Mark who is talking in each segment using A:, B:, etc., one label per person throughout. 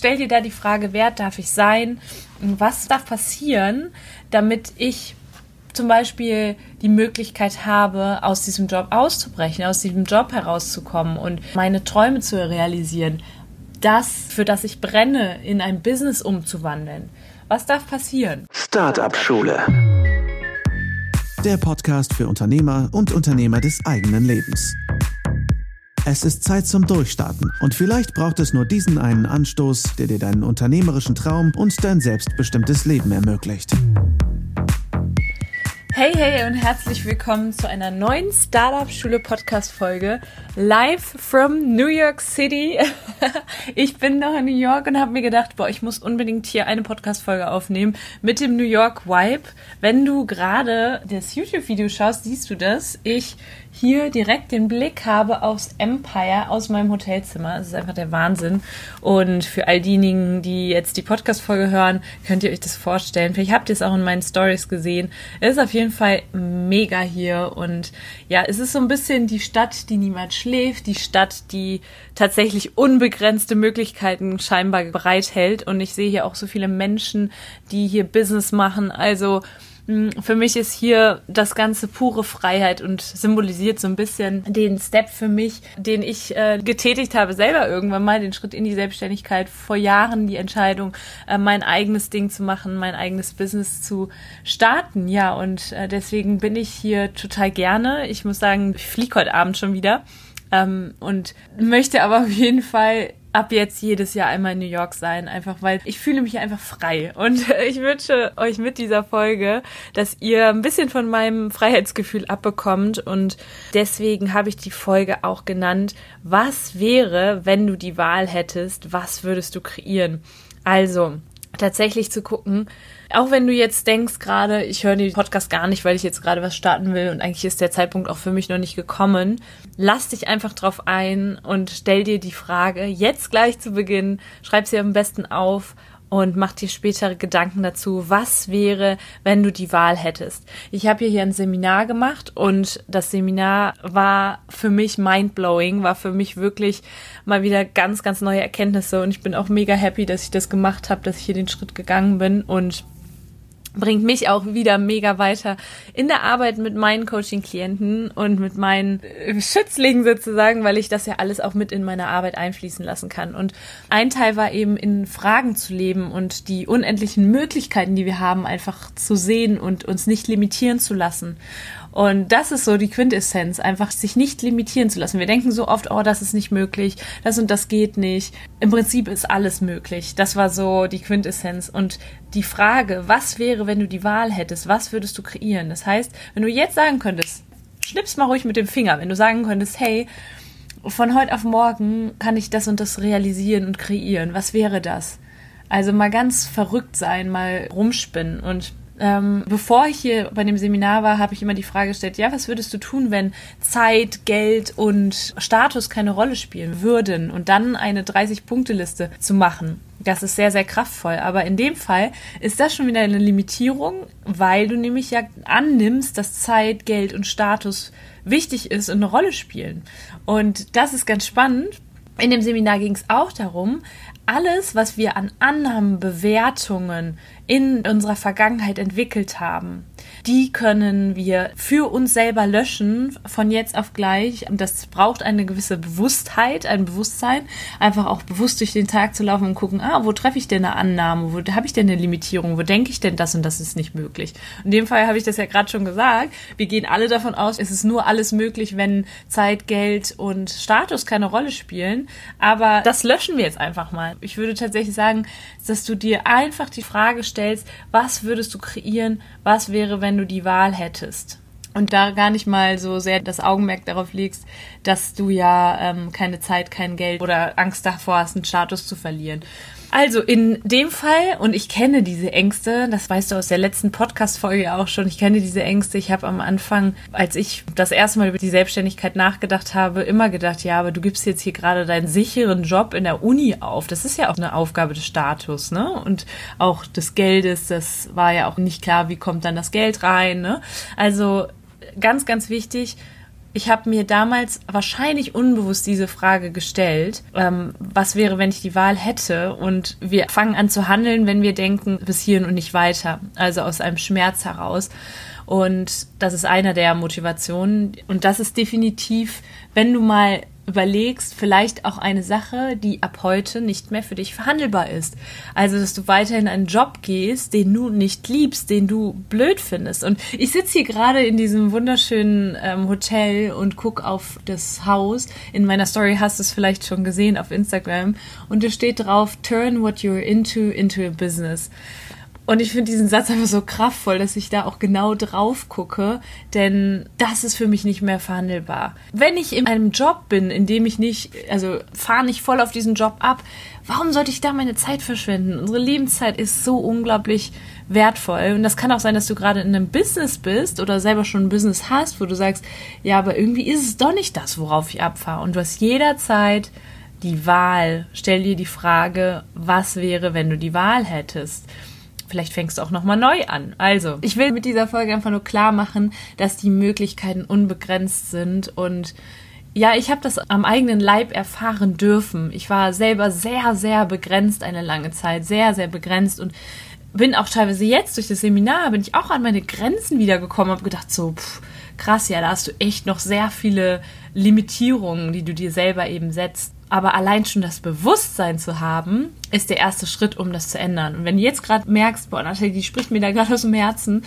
A: stell dir da die Frage, wer darf ich sein? Was darf passieren, damit ich zum Beispiel die Möglichkeit habe, aus diesem Job auszubrechen, aus diesem Job herauszukommen und meine Träume zu realisieren, das, für das ich brenne, in ein Business umzuwandeln. Was darf passieren?
B: Startup Schule.
C: Der Podcast für Unternehmer und Unternehmer des eigenen Lebens. Es ist Zeit zum Durchstarten und vielleicht braucht es nur diesen einen Anstoß, der dir deinen unternehmerischen Traum und dein selbstbestimmtes Leben ermöglicht.
A: Hey, hey und herzlich willkommen zu einer neuen Startup Schule Podcast Folge live from New York City. ich bin noch in New York und habe mir gedacht, boah, ich muss unbedingt hier eine Podcast Folge aufnehmen mit dem New York Vibe. Wenn du gerade das YouTube Video schaust, siehst du das. Ich hier direkt den Blick habe aufs Empire aus meinem Hotelzimmer. Das ist einfach der Wahnsinn. Und für all diejenigen, die jetzt die Podcast-Folge hören, könnt ihr euch das vorstellen. Vielleicht habt ihr es auch in meinen Stories gesehen. Es ist auf jeden Fall mega hier. Und ja, es ist so ein bisschen die Stadt, die niemals schläft. Die Stadt, die tatsächlich unbegrenzte Möglichkeiten scheinbar bereithält. Und ich sehe hier auch so viele Menschen, die hier Business machen. Also, für mich ist hier das Ganze pure Freiheit und symbolisiert so ein bisschen den Step für mich, den ich äh, getätigt habe, selber irgendwann mal, den Schritt in die Selbstständigkeit, vor Jahren die Entscheidung, äh, mein eigenes Ding zu machen, mein eigenes Business zu starten. Ja, und äh, deswegen bin ich hier total gerne. Ich muss sagen, ich fliege heute Abend schon wieder. Ähm, und möchte aber auf jeden Fall ab jetzt jedes Jahr einmal in New York sein, einfach weil ich fühle mich einfach frei. Und ich wünsche euch mit dieser Folge, dass ihr ein bisschen von meinem Freiheitsgefühl abbekommt. Und deswegen habe ich die Folge auch genannt, was wäre, wenn du die Wahl hättest, was würdest du kreieren? Also, tatsächlich zu gucken, auch wenn du jetzt denkst gerade, ich höre den Podcast gar nicht, weil ich jetzt gerade was starten will und eigentlich ist der Zeitpunkt auch für mich noch nicht gekommen, lass dich einfach drauf ein und stell dir die Frage jetzt gleich zu Beginn, schreib sie am besten auf und mach dir später Gedanken dazu, was wäre, wenn du die Wahl hättest. Ich habe hier ein Seminar gemacht und das Seminar war für mich mindblowing, war für mich wirklich mal wieder ganz, ganz neue Erkenntnisse und ich bin auch mega happy, dass ich das gemacht habe, dass ich hier den Schritt gegangen bin und bringt mich auch wieder mega weiter in der Arbeit mit meinen Coaching-Klienten und mit meinen äh, Schützlingen sozusagen, weil ich das ja alles auch mit in meine Arbeit einfließen lassen kann. Und ein Teil war eben in Fragen zu leben und die unendlichen Möglichkeiten, die wir haben, einfach zu sehen und uns nicht limitieren zu lassen. Und das ist so die Quintessenz, einfach sich nicht limitieren zu lassen. Wir denken so oft, oh, das ist nicht möglich, das und das geht nicht. Im Prinzip ist alles möglich. Das war so die Quintessenz. Und die Frage, was wäre, wenn du die Wahl hättest, was würdest du kreieren? Das heißt, wenn du jetzt sagen könntest, schnips mal ruhig mit dem Finger, wenn du sagen könntest, hey, von heute auf morgen kann ich das und das realisieren und kreieren. Was wäre das? Also mal ganz verrückt sein, mal rumspinnen und ähm, bevor ich hier bei dem Seminar war, habe ich immer die Frage gestellt, ja, was würdest du tun, wenn Zeit, Geld und Status keine Rolle spielen würden und dann eine 30-Punkte-Liste zu machen? Das ist sehr, sehr kraftvoll. Aber in dem Fall ist das schon wieder eine Limitierung, weil du nämlich ja annimmst, dass Zeit, Geld und Status wichtig ist und eine Rolle spielen. Und das ist ganz spannend. In dem Seminar ging es auch darum, alles, was wir an Annahmen, Bewertungen in unserer Vergangenheit entwickelt haben, die können wir für uns selber löschen von jetzt auf gleich. Das braucht eine gewisse Bewusstheit, ein Bewusstsein, einfach auch bewusst durch den Tag zu laufen und gucken, ah, wo treffe ich denn eine Annahme, wo habe ich denn eine Limitierung, wo denke ich denn das und das ist nicht möglich. In dem Fall habe ich das ja gerade schon gesagt. Wir gehen alle davon aus, es ist nur alles möglich, wenn Zeit, Geld und Status keine Rolle spielen. Aber das löschen wir jetzt einfach mal. Ich würde tatsächlich sagen, dass du dir einfach die Frage stellst, was würdest du kreieren, was wäre, wenn du die Wahl hättest. Und da gar nicht mal so sehr das Augenmerk darauf legst, dass du ja ähm, keine Zeit, kein Geld oder Angst davor hast, einen Status zu verlieren. Also in dem Fall, und ich kenne diese Ängste, das weißt du aus der letzten Podcast-Folge auch schon, ich kenne diese Ängste. Ich habe am Anfang, als ich das erste Mal über die Selbstständigkeit nachgedacht habe, immer gedacht, ja, aber du gibst jetzt hier gerade deinen sicheren Job in der Uni auf. Das ist ja auch eine Aufgabe des Status, ne? Und auch des Geldes, das war ja auch nicht klar, wie kommt dann das Geld rein, ne? Also ganz, ganz wichtig, ich habe mir damals wahrscheinlich unbewusst diese Frage gestellt, ähm, was wäre, wenn ich die Wahl hätte? Und wir fangen an zu handeln, wenn wir denken, bis hierhin und nicht weiter. Also aus einem Schmerz heraus. Und das ist einer der Motivationen. Und das ist definitiv, wenn du mal überlegst, vielleicht auch eine Sache, die ab heute nicht mehr für dich verhandelbar ist. Also, dass du weiterhin einen Job gehst, den du nicht liebst, den du blöd findest. Und ich sitze hier gerade in diesem wunderschönen ähm, Hotel und gucke auf das Haus. In meiner Story hast du es vielleicht schon gesehen auf Instagram. Und da steht drauf, turn what you're into into a business. Und ich finde diesen Satz einfach so kraftvoll, dass ich da auch genau drauf gucke, denn das ist für mich nicht mehr verhandelbar. Wenn ich in einem Job bin, in dem ich nicht, also fahre nicht voll auf diesen Job ab, warum sollte ich da meine Zeit verschwenden? Unsere Lebenszeit ist so unglaublich wertvoll. Und das kann auch sein, dass du gerade in einem Business bist oder selber schon ein Business hast, wo du sagst, ja, aber irgendwie ist es doch nicht das, worauf ich abfahre. Und du hast jederzeit die Wahl. Stell dir die Frage, was wäre, wenn du die Wahl hättest? Vielleicht fängst du auch nochmal neu an. Also, ich will mit dieser Folge einfach nur klar machen, dass die Möglichkeiten unbegrenzt sind und ja, ich habe das am eigenen Leib erfahren dürfen. Ich war selber sehr, sehr begrenzt eine lange Zeit, sehr, sehr begrenzt und bin auch teilweise jetzt durch das Seminar, bin ich auch an meine Grenzen wiedergekommen, habe gedacht so, pff, krass, ja, da hast du echt noch sehr viele Limitierungen, die du dir selber eben setzt. Aber allein schon das Bewusstsein zu haben, ist der erste Schritt, um das zu ändern. Und wenn du jetzt gerade merkst, boah, Natalie, die spricht mir da gerade aus dem Herzen,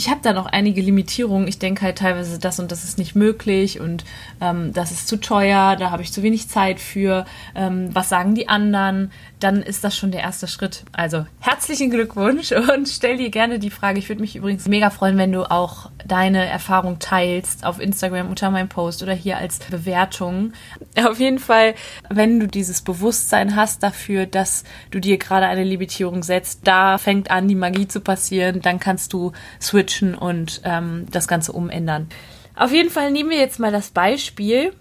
A: ich habe da noch einige Limitierungen. Ich denke halt teilweise, das und das ist nicht möglich und ähm, das ist zu teuer, da habe ich zu wenig Zeit für. Ähm, was sagen die anderen? Dann ist das schon der erste Schritt. Also herzlichen Glückwunsch und stell dir gerne die Frage. Ich würde mich übrigens mega freuen, wenn du auch deine Erfahrung teilst auf Instagram unter meinem Post oder hier als Bewertung. Auf jeden Fall, wenn du dieses Bewusstsein hast dafür, dass du dir gerade eine Limitierung setzt, da fängt an, die Magie zu passieren. Dann kannst du switchen switchen und ähm, das Ganze umändern. Auf jeden Fall nehmen wir jetzt mal das Beispiel.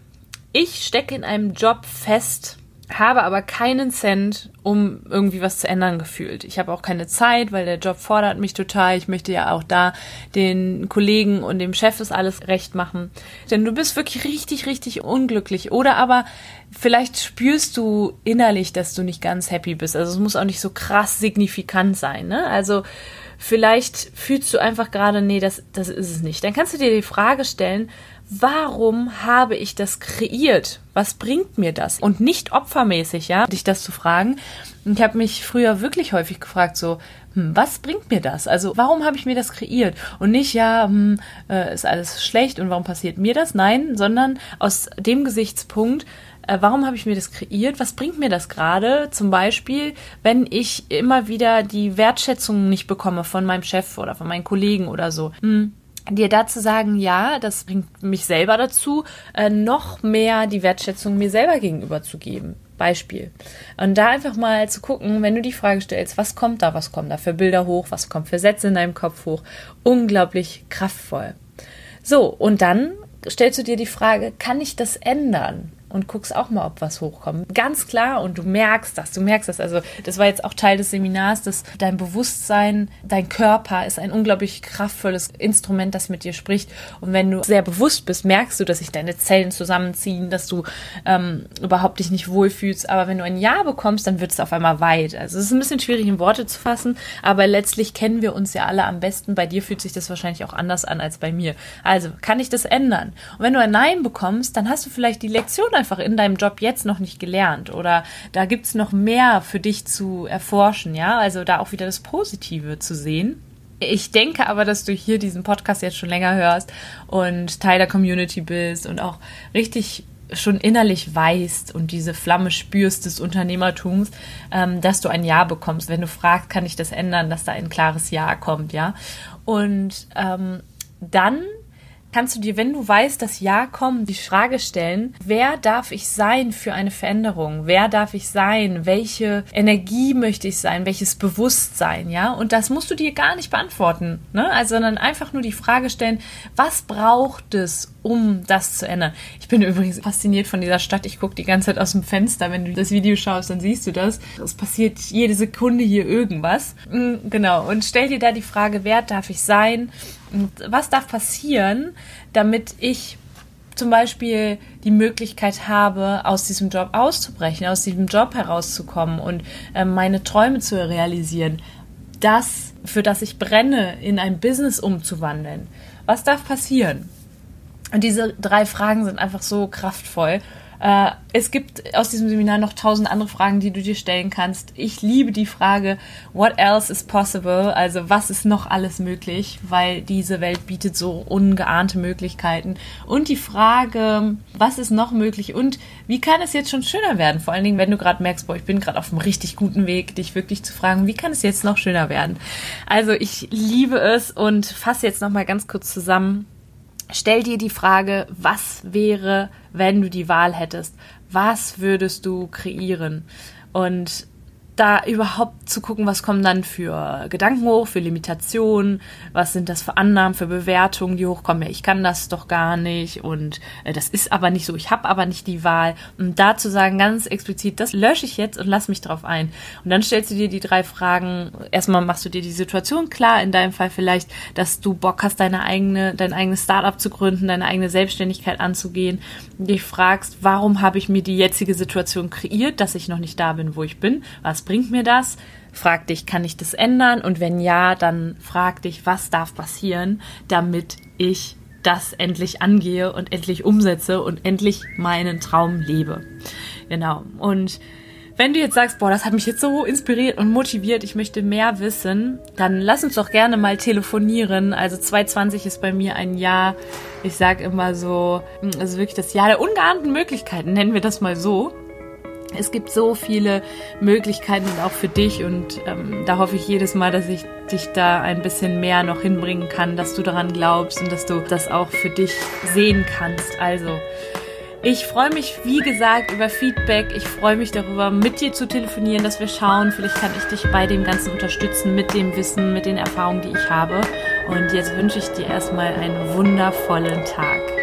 A: Ich stecke in einem Job fest, habe aber keinen Cent, um irgendwie was zu ändern gefühlt. Ich habe auch keine Zeit, weil der Job fordert mich total. Ich möchte ja auch da den Kollegen und dem Chef das alles recht machen. Denn du bist wirklich richtig, richtig unglücklich. Oder aber vielleicht spürst du innerlich, dass du nicht ganz happy bist. Also es muss auch nicht so krass signifikant sein. Ne? Also Vielleicht fühlst du einfach gerade, nee, das, das ist es nicht. Dann kannst du dir die Frage stellen, warum habe ich das kreiert? Was bringt mir das? Und nicht opfermäßig, ja, dich das zu fragen. Ich habe mich früher wirklich häufig gefragt, so, hm, was bringt mir das? Also, warum habe ich mir das kreiert? Und nicht, ja, hm, äh, ist alles schlecht und warum passiert mir das? Nein, sondern aus dem Gesichtspunkt, äh, warum habe ich mir das kreiert? Was bringt mir das gerade? Zum Beispiel, wenn ich immer wieder die Wertschätzung nicht bekomme von meinem Chef oder von meinen Kollegen oder so. Hm dir dazu sagen, ja, das bringt mich selber dazu, äh, noch mehr die Wertschätzung mir selber gegenüber zu geben. Beispiel. Und da einfach mal zu gucken, wenn du die Frage stellst, was kommt da, was kommen da für Bilder hoch, was kommt für Sätze in deinem Kopf hoch, unglaublich kraftvoll. So, und dann stellst du dir die Frage, kann ich das ändern? Und guckst auch mal, ob was hochkommt. Ganz klar und du merkst das, du merkst das. Also das war jetzt auch Teil des Seminars, dass dein Bewusstsein, dein Körper ist ein unglaublich kraftvolles Instrument, das mit dir spricht. Und wenn du sehr bewusst bist, merkst du, dass sich deine Zellen zusammenziehen, dass du ähm, überhaupt dich nicht wohlfühlst. Aber wenn du ein Ja bekommst, dann wird es auf einmal weit. Also es ist ein bisschen schwierig in Worte zu fassen, aber letztlich kennen wir uns ja alle am besten. Bei dir fühlt sich das wahrscheinlich auch anders an als bei mir. Also kann ich das ändern? Und wenn du ein Nein bekommst, dann hast du vielleicht die Lektion einfach in deinem Job jetzt noch nicht gelernt oder da gibt es noch mehr für dich zu erforschen, ja, also da auch wieder das Positive zu sehen. Ich denke aber, dass du hier diesen Podcast jetzt schon länger hörst und Teil der Community bist und auch richtig schon innerlich weißt und diese Flamme spürst des Unternehmertums, ähm, dass du ein Ja bekommst. Wenn du fragst, kann ich das ändern, dass da ein klares Ja kommt, ja. Und ähm, dann kannst du dir, wenn du weißt, dass Ja kommt, die Frage stellen, wer darf ich sein für eine Veränderung? Wer darf ich sein? Welche Energie möchte ich sein? Welches Bewusstsein? Ja, und das musst du dir gar nicht beantworten, ne? Also, sondern einfach nur die Frage stellen, was braucht es, um das zu ändern? Ich bin übrigens fasziniert von dieser Stadt. Ich gucke die ganze Zeit aus dem Fenster. Wenn du das Video schaust, dann siehst du das. Es passiert jede Sekunde hier irgendwas. Mm, genau. Und stell dir da die Frage, wer darf ich sein? Und was darf passieren, damit ich zum Beispiel die Möglichkeit habe, aus diesem Job auszubrechen, aus diesem Job herauszukommen und äh, meine Träume zu realisieren, das, für das ich brenne, in ein Business umzuwandeln. Was darf passieren? Und diese drei Fragen sind einfach so kraftvoll. Äh, es gibt aus diesem Seminar noch tausend andere Fragen, die du dir stellen kannst. Ich liebe die Frage, what else is possible? Also was ist noch alles möglich? Weil diese Welt bietet so ungeahnte Möglichkeiten. Und die Frage, was ist noch möglich und wie kann es jetzt schon schöner werden? Vor allen Dingen, wenn du gerade merkst, boah, ich bin gerade auf einem richtig guten Weg, dich wirklich zu fragen, wie kann es jetzt noch schöner werden? Also ich liebe es und fasse jetzt nochmal ganz kurz zusammen Stell dir die Frage, was wäre, wenn du die Wahl hättest? Was würdest du kreieren? Und da überhaupt zu gucken, was kommen dann für Gedanken hoch, für Limitationen, was sind das für Annahmen, für Bewertungen, die hochkommen. Ja, ich kann das doch gar nicht und äh, das ist aber nicht so, ich habe aber nicht die Wahl. Und da zu sagen, ganz explizit, das lösche ich jetzt und lass mich drauf ein. Und dann stellst du dir die drei Fragen. Erstmal machst du dir die Situation klar, in deinem Fall vielleicht, dass du Bock hast, deine eigene, dein eigenes Startup zu gründen, deine eigene Selbstständigkeit anzugehen. Dich fragst, warum habe ich mir die jetzige Situation kreiert, dass ich noch nicht da bin, wo ich bin? Was bringt mir das? Frag dich, kann ich das ändern? Und wenn ja, dann frag dich, was darf passieren, damit ich das endlich angehe und endlich umsetze und endlich meinen Traum lebe. Genau. Und wenn du jetzt sagst, boah, das hat mich jetzt so inspiriert und motiviert, ich möchte mehr wissen, dann lass uns doch gerne mal telefonieren. Also 2020 ist bei mir ein Jahr, ich sag immer so, also wirklich das Jahr der ungeahnten Möglichkeiten, nennen wir das mal so. Es gibt so viele Möglichkeiten auch für dich und ähm, da hoffe ich jedes Mal, dass ich dich da ein bisschen mehr noch hinbringen kann, dass du daran glaubst und dass du das auch für dich sehen kannst. Also, ich freue mich, wie gesagt, über Feedback. Ich freue mich darüber, mit dir zu telefonieren, dass wir schauen, vielleicht kann ich dich bei dem Ganzen unterstützen, mit dem Wissen, mit den Erfahrungen, die ich habe. Und jetzt wünsche ich dir erstmal einen wundervollen Tag.